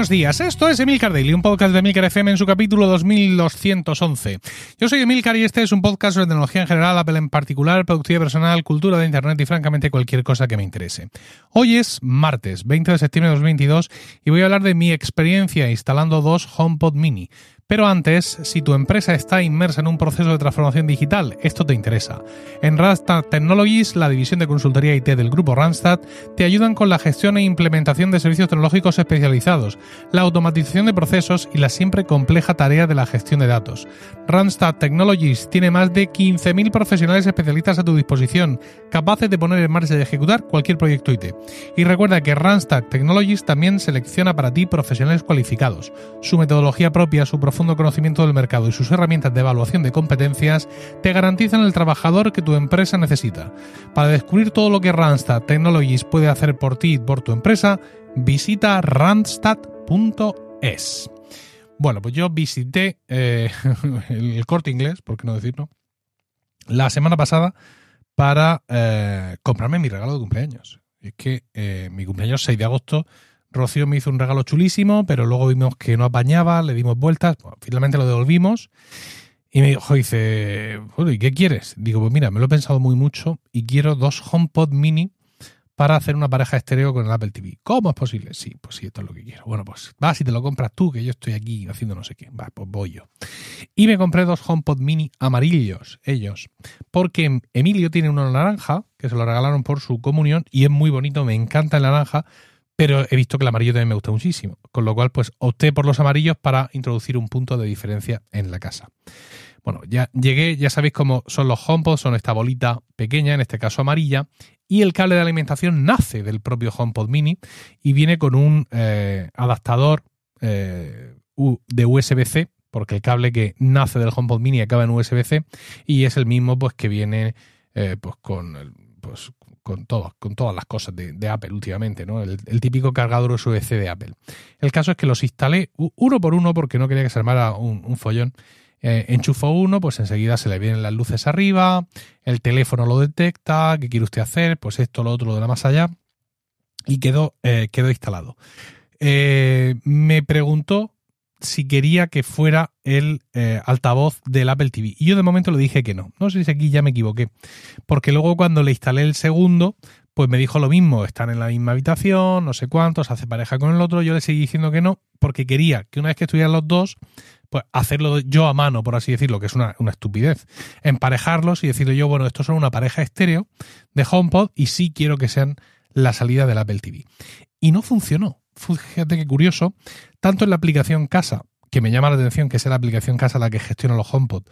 Buenos días, esto es Emilcar Daily, un podcast de Emilcar FM en su capítulo 2211. Yo soy Emilcar y este es un podcast sobre tecnología en general, Apple en particular, productividad personal, cultura de Internet y francamente cualquier cosa que me interese. Hoy es martes, 20 de septiembre de 2022 y voy a hablar de mi experiencia instalando dos HomePod mini. Pero antes, si tu empresa está inmersa en un proceso de transformación digital, esto te interesa. En Randstad Technologies, la división de consultoría IT del grupo Randstad, te ayudan con la gestión e implementación de servicios tecnológicos especializados, la automatización de procesos y la siempre compleja tarea de la gestión de datos. Randstad Technologies tiene más de 15.000 profesionales especialistas a tu disposición, capaces de poner en marcha y ejecutar cualquier proyecto IT. Y recuerda que Randstad Technologies también selecciona para ti profesionales cualificados. Su metodología propia, su profundo conocimiento del mercado y sus herramientas de evaluación de competencias te garantizan el trabajador que tu empresa necesita. Para descubrir todo lo que Randstad Technologies puede hacer por ti y por tu empresa, visita randstad.es. Bueno, pues yo visité eh, el corte inglés, por qué no decirlo, la semana pasada para eh, comprarme mi regalo de cumpleaños. Es que eh, mi cumpleaños 6 de agosto Rocío me hizo un regalo chulísimo, pero luego vimos que no apañaba, le dimos vueltas, finalmente lo devolvimos. Y me dijo, dice, ¿y qué quieres? Digo, pues mira, me lo he pensado muy mucho y quiero dos HomePod mini para hacer una pareja estéreo con el Apple TV. ¿Cómo es posible? Sí, pues sí, esto es lo que quiero. Bueno, pues vas y te lo compras tú, que yo estoy aquí haciendo no sé qué. Va, pues voy yo. Y me compré dos HomePod mini amarillos, ellos. Porque Emilio tiene uno naranja, que se lo regalaron por su comunión, y es muy bonito, me encanta el naranja, pero he visto que el amarillo también me gusta muchísimo, con lo cual pues opté por los amarillos para introducir un punto de diferencia en la casa. Bueno, ya llegué, ya sabéis cómo son los HomePod, son esta bolita pequeña, en este caso amarilla, y el cable de alimentación nace del propio HomePod Mini y viene con un eh, adaptador eh, de USB-C, porque el cable que nace del HomePod Mini acaba en USB-C y es el mismo pues que viene eh, pues con el, pues con, con todas las cosas de, Apple últimamente, ¿no? El, típico cargador USB-C de Apple. El caso es que los instalé uno por uno porque no quería que se armara un, follón. Eh, enchufo uno, pues enseguida se le vienen las luces arriba, el teléfono lo detecta, ¿qué quiere usted hacer? Pues esto, lo otro, lo de la más allá. Y quedó, eh, quedó instalado. Eh, me preguntó si quería que fuera el eh, altavoz del Apple TV. Y yo de momento le dije que no. No sé si aquí ya me equivoqué. Porque luego cuando le instalé el segundo, pues me dijo lo mismo, están en la misma habitación, no sé cuántos, hace pareja con el otro. Yo le seguí diciendo que no, porque quería que una vez que estuvieran los dos, pues hacerlo yo a mano, por así decirlo, que es una, una estupidez. Emparejarlos y decirle yo, bueno, estos son una pareja estéreo de HomePod y sí quiero que sean la salida del Apple TV. Y no funcionó fíjate qué curioso, tanto en la aplicación Casa, que me llama la atención que sea la aplicación Casa la que gestiona los HomePod,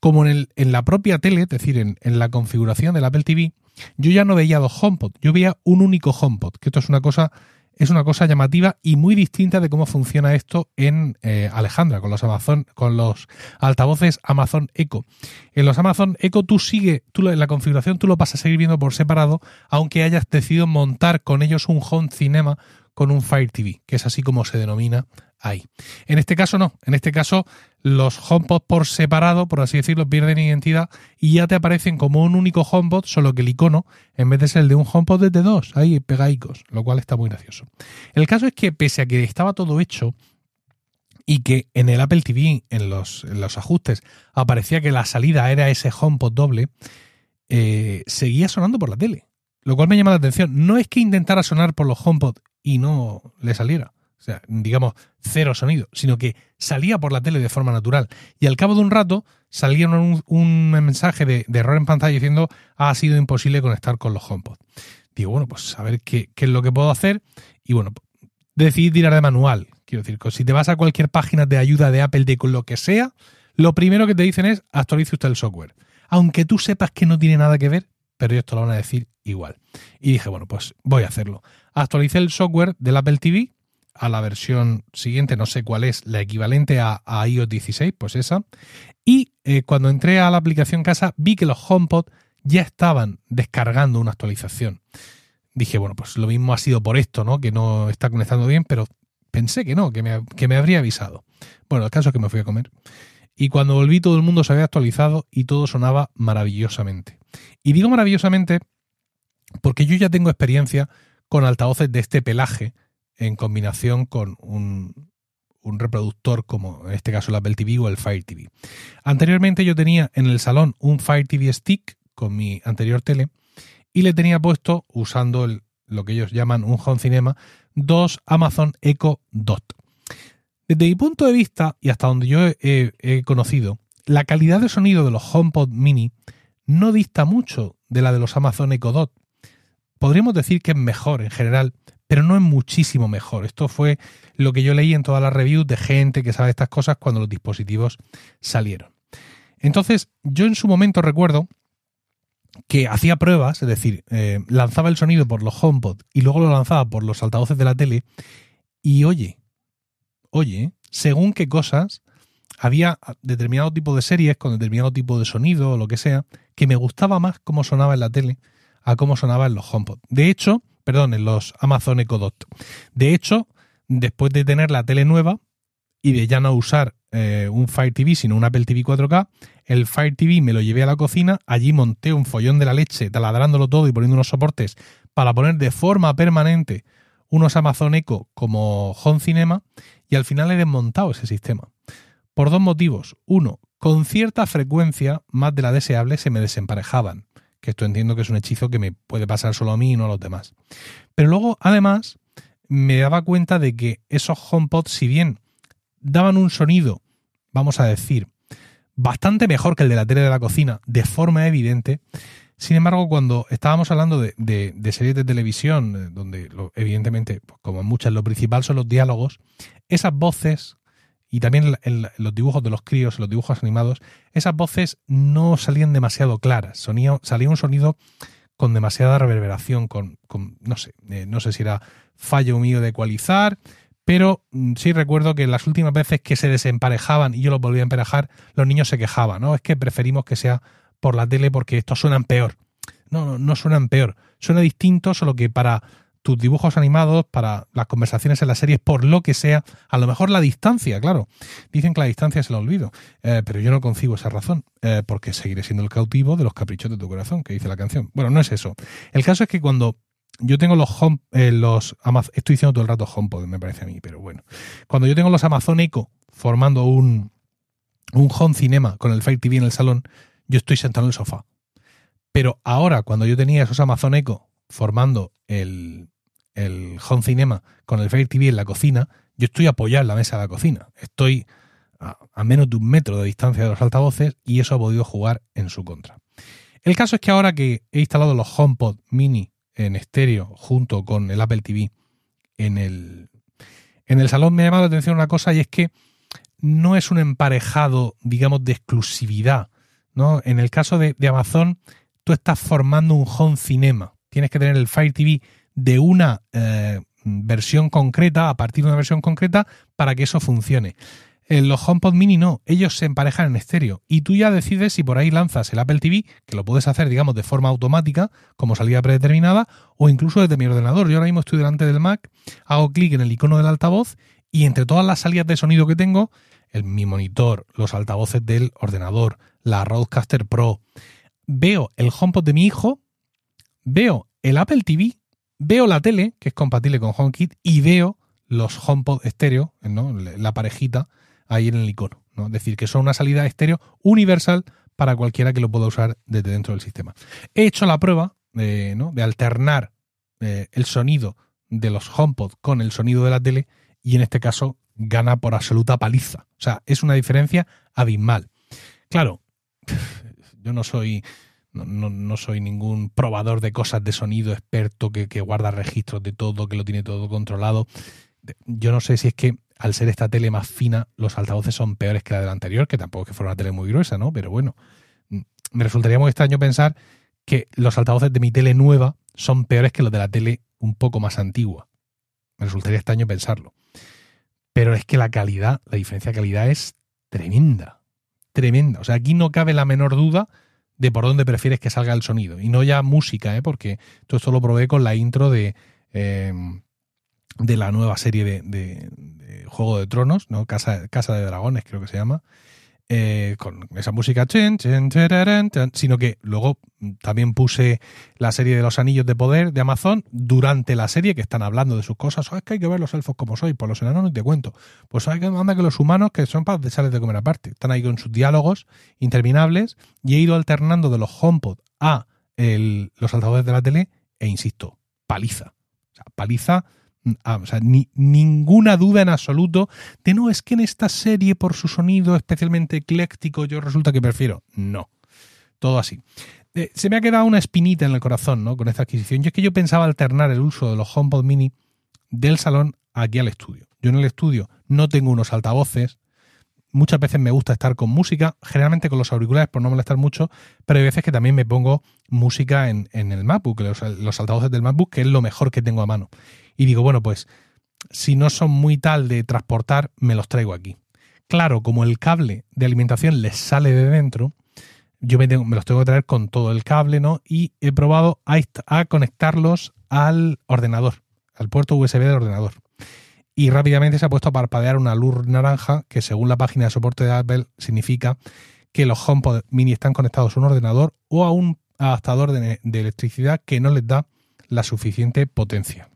como en, el, en la propia tele, es decir, en, la configuración del Apple TV, yo ya no veía dos HomePod, yo veía un único HomePod, que esto es una cosa es una cosa llamativa y muy distinta de cómo funciona esto en eh, Alejandra, con los Amazon, con los altavoces Amazon Echo. En los Amazon Echo tú sigue, tú en la configuración tú lo vas a seguir viendo por separado, aunque hayas decidido montar con ellos un home cinema con un Fire TV, que es así como se denomina ahí. En este caso no, en este caso los HomePod por separado, por así decirlo, pierden identidad y ya te aparecen como un único HomePod, solo que el icono, en vez de ser el de un HomePod, es de dos, ahí pegaicos, lo cual está muy gracioso. El caso es que pese a que estaba todo hecho, y que en el Apple TV, en los, los ajustes, aparecía que la salida era ese HomePod doble, eh, seguía sonando por la tele. Lo cual me llama la atención. No es que intentara sonar por los HomePod y no le saliera. O sea, digamos, cero sonido, sino que salía por la tele de forma natural. Y al cabo de un rato salía un, mensaje de, error en pantalla diciendo ha sido imposible conectar con los HomePod. Digo, bueno, pues a ver qué, es lo que puedo hacer. Y bueno, decidí tirar de manual. Quiero decir, si te vas a cualquier página de ayuda de Apple de lo que sea, lo primero que te dicen es actualice usted el software. Aunque tú sepas que no tiene nada que ver, pero ellos lo van a decir igual. Y dije, bueno, pues voy a hacerlo. Actualicé el software del Apple TV a la versión siguiente, no sé cuál es, la equivalente a, iOS 16, pues esa. Y eh, cuando entré a la aplicación casa, vi que los HomePod ya estaban descargando una actualización. Dije, bueno, pues lo mismo ha sido por esto, ¿no? Que no está conectando bien, pero pensé que no, que me, que me habría avisado. Bueno, el caso es que me fui a comer. Y cuando volví todo el mundo se había actualizado y todo sonaba maravillosamente. Y digo maravillosamente porque yo ya tengo experiencia con altavoces de este pelaje en combinación con un, un reproductor como en este caso el Apple TV o el Fire TV. Anteriormente yo tenía en el salón un Fire TV Stick con mi anterior tele y le tenía puesto, usando lo que ellos llaman un Home Cinema, dos Amazon Echo Dot. Desde mi punto de vista, y hasta donde yo he, conocido, la calidad de sonido de los HomePod Mini no dista mucho de la de los Amazon Echo Dot. Podríamos decir que es mejor en general, pero no es muchísimo mejor. Esto fue lo que yo leí en todas las reviews de gente que sabe estas cosas cuando los dispositivos salieron. Entonces, yo en su momento recuerdo que hacía pruebas, es decir, eh, lanzaba el sonido por los HomePod y luego lo lanzaba por los altavoces de la tele y oye, oye, según qué cosas, había determinado tipo de series con determinado tipo de sonido o lo que sea, que me gustaba más cómo sonaba en la tele a cómo sonaba en los HomePod. De hecho, perdón, en los Amazon Echo Dot. De hecho, después de tener la tele nueva y de ya no usar eh, un Fire TV, sino un Apple TV 4K, el Fire TV me lo llevé a la cocina, allí monté un follón de la leche, taladrándolo todo y poniendo unos soportes para poner de forma permanente unos Amazon Echo como Home Cinema y al final he desmontado ese sistema. Por dos motivos. Uno, con cierta frecuencia, más de la deseable, se me desemparejaban. Que esto entiendo que es un hechizo que me puede pasar solo a mí y no a los demás. Pero luego, además, me daba cuenta de que esos HomePods, si bien daban un sonido, vamos a decir, bastante mejor que el de la tele de la cocina, de forma evidente, sin embargo, cuando estábamos hablando de, series de televisión, eh, donde evidentemente, pues, como en muchas, lo principal son los diálogos, esas voces y también los dibujos de los críos, los dibujos animados, esas voces no salían demasiado claras. salía un sonido con demasiada reverberación, con, no sé, eh, no sé si era fallo mío de ecualizar, pero mm, sí recuerdo que las últimas veces que se desemparejaban y yo los volvía a emparejar, los niños se quejaban, ¿no? Es que preferimos que sea por la tele porque estos suenan peor. No, no, suenan peor. Suena distinto, solo que para tus dibujos animados, para las conversaciones en las series, por lo que sea, a lo mejor la distancia, claro. Dicen que la distancia es el olvido, eh, pero yo no concibo esa razón, eh, porque seguiré siendo el cautivo de los caprichos de tu corazón, que dice la canción. Bueno, no es eso. El caso es que cuando yo tengo los home, eh, los estoy diciendo todo el rato HomePod, me parece a mí, pero bueno. Cuando yo tengo los Amazon Echo formando un, un home cinema con el Fire TV en el salón, yo estoy sentado en el sofá. Pero ahora, cuando yo tenía esos Amazon Echo formando el, el home cinema con el Fire TV en la cocina, yo estoy apoyado en la mesa de la cocina. Estoy a, menos de un metro de distancia de los altavoces y eso ha podido jugar en su contra. El caso es que ahora que he instalado los HomePod mini en estéreo junto con el Apple TV en el, en el salón me ha llamado la atención una cosa y es que no es un emparejado, digamos, de exclusividad. ¿No? En el caso de, Amazon, tú estás formando un home cinema. Tienes que tener el Fire TV de una eh, versión concreta, a partir de una versión concreta, para que eso funcione. En los HomePod Mini no, ellos se emparejan en estéreo y tú ya decides si por ahí lanzas el Apple TV, que lo puedes hacer, digamos, de forma automática, como salida predeterminada, o incluso desde mi ordenador. Yo ahora mismo estoy delante del Mac, hago clic en el icono del altavoz y entre todas las salidas de sonido que tengo, el, mi monitor, los altavoces del ordenador, la Roadcaster Pro, veo el HomePod de mi hijo, veo el Apple TV, veo la tele, que es compatible con HomeKit, y veo los HomePod estéreo, ¿no? la parejita ahí en el icono. ¿no? Es decir, que son una salida estéreo universal para cualquiera que lo pueda usar desde dentro del sistema. He hecho la prueba de, ¿no? de alternar eh, el sonido de los HomePod con el sonido de la tele y en este caso gana por absoluta paliza. O sea, es una diferencia abismal. Claro, yo no soy, no, no, soy ningún probador de cosas de sonido experto que, que guarda registros de todo, que lo tiene todo controlado. Yo no sé si es que al ser esta tele más fina, los altavoces son peores que la de la anterior, que tampoco es que fuera una tele muy gruesa, ¿no? Pero bueno, mm, me resultaría muy extraño pensar que los altavoces de mi tele nueva son peores que los de la tele un poco más antigua. Me resultaría extraño pensarlo. Es que la calidad, la diferencia de calidad es tremenda. Tremenda. O sea, aquí no cabe la menor duda de por dónde prefieres que salga el sonido. Y no ya música, ¿eh? porque todo esto lo probé con la intro de, eh, de la nueva serie de, Juego de Tronos, ¿no? Casa, Casa de Dragones creo que se llama. Eh, con esa música, sino que luego también puse la serie de los anillos de poder de Amazon durante la serie que están hablando de sus cosas. Oh, es que hay que ver los elfos como soy, por los enanos no te cuento. Pues hay que anda que los humanos que son para sales de comer aparte. Están ahí con sus diálogos interminables y he ido alternando de los HomePod a el, los altavoces de la tele e insisto, paliza. O sea, paliza Ah, ni, ninguna duda en absoluto de no, es que en esta serie, por su sonido especialmente ecléctico, yo resulta que prefiero. No. Todo así. Eh, se me ha quedado una espinita en el corazón, ¿no? Con esta adquisición. Y es que yo pensaba alternar el uso de los HomePod Mini del salón aquí al estudio. Yo en el estudio no tengo unos altavoces. Muchas veces me gusta estar con música, generalmente con los auriculares por no molestar mucho, pero hay veces que también me pongo música en, el MacBook, los altavoces del MacBook, que es lo mejor que tengo a mano y digo, bueno, pues si no son muy tal de transportar, me los traigo aquí. Claro, como el cable de alimentación les sale de dentro, yo me, los tengo que traer con todo el cable, ¿no? Y he probado a, conectarlos al ordenador, al puerto USB del ordenador. Y rápidamente se ha puesto a parpadear una luz naranja que según la página de soporte de Apple significa que los HomePod mini están conectados a un ordenador o a un adaptador de electricidad que no les da la suficiente potencia.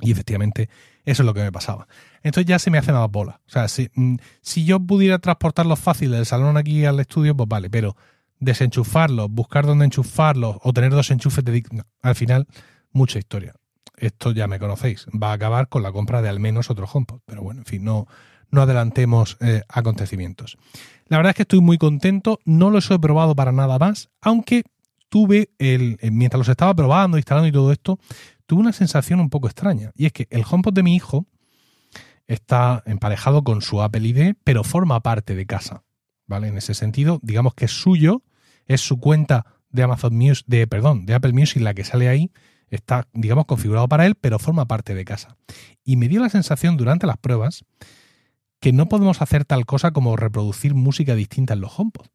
Y efectivamente, eso es lo que me pasaba. Entonces ya se me hace más bola. O sea, si, mm, si yo pudiera transportarlos fácil del salón aquí al estudio, pues vale, pero desenchufarlos, buscar dónde enchufarlos o tener dos enchufes de... al final, mucha historia. Esto ya me conocéis. Va a acabar con la compra de al menos otro HomePod. Pero bueno, en fin, no, no adelantemos eh, acontecimientos. La verdad es que estoy muy contento. No los he probado para nada más, aunque tuve el, mientras los estaba probando, instalando y todo esto, tuve una sensación un poco extraña. Y es que el HomePod de mi hijo está emparejado con su Apple ID, pero forma parte de casa. ¿Vale? En ese sentido, digamos que es suyo, es su cuenta de Amazon Music, de, perdón, de Apple Music, la que sale ahí, está, digamos, configurado para él, pero forma parte de casa. Y me dio la sensación durante las pruebas que no podemos hacer tal cosa como reproducir música distinta en los HomePod.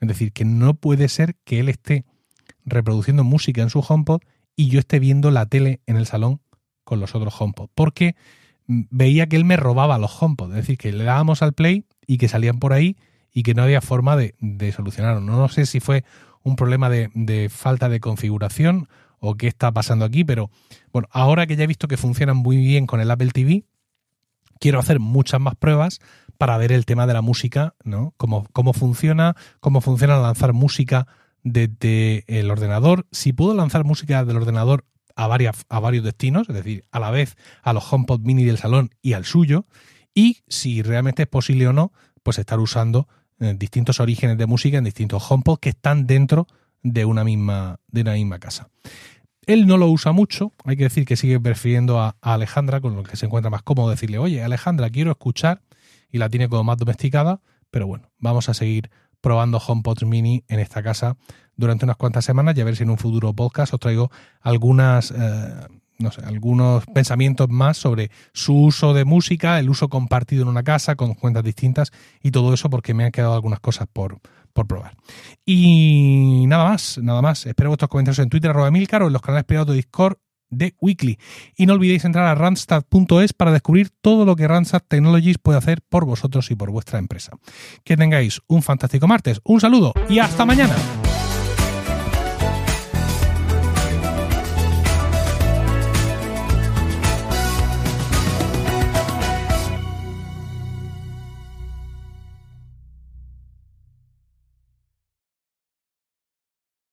Es decir, que no puede ser que él esté reproduciendo música en su HomePod y yo esté viendo la tele en el salón con los otros HomePod. Porque veía que él me robaba los HomePod. Es decir, que le dábamos al play y que salían por ahí y que no había forma de, solucionarlo. No, sé si fue un problema de, de, falta de configuración o qué está pasando aquí, pero bueno, ahora que ya he visto que funcionan muy bien con el Apple TV, quiero hacer muchas más pruebas para ver el tema de la música, ¿no? Cómo, cómo funciona, cómo funciona lanzar música desde el ordenador, si puedo lanzar música del ordenador a, a varios destinos, es decir, a la vez a los HomePod mini del salón y al suyo, y si realmente es posible o no, pues estar usando eh, distintos orígenes de música en distintos HomePod que están dentro de una misma, de una misma casa. Él no lo usa mucho, hay que decir que sigue prefiriendo a, a, Alejandra, con lo que se encuentra más cómodo decirle, oye, Alejandra, quiero escuchar, y la tiene como más domesticada, pero bueno, vamos a seguir probando HomePod Mini en esta casa durante unas cuantas semanas y a ver si en un futuro podcast os traigo algunas, eh, no sé, algunos pensamientos más sobre su uso de música, el uso compartido en una casa con cuentas distintas y todo eso porque me han quedado algunas cosas por, por probar. Y nada más, nada más. Espero vuestros comentarios en Twitter, arroba Milcar o en los canales privados de Discord de Weekly. Y no olvidéis entrar a randstad.es para descubrir todo lo que Randstad Technologies puede hacer por vosotros y por vuestra empresa. Que tengáis un fantástico martes, un saludo y hasta mañana.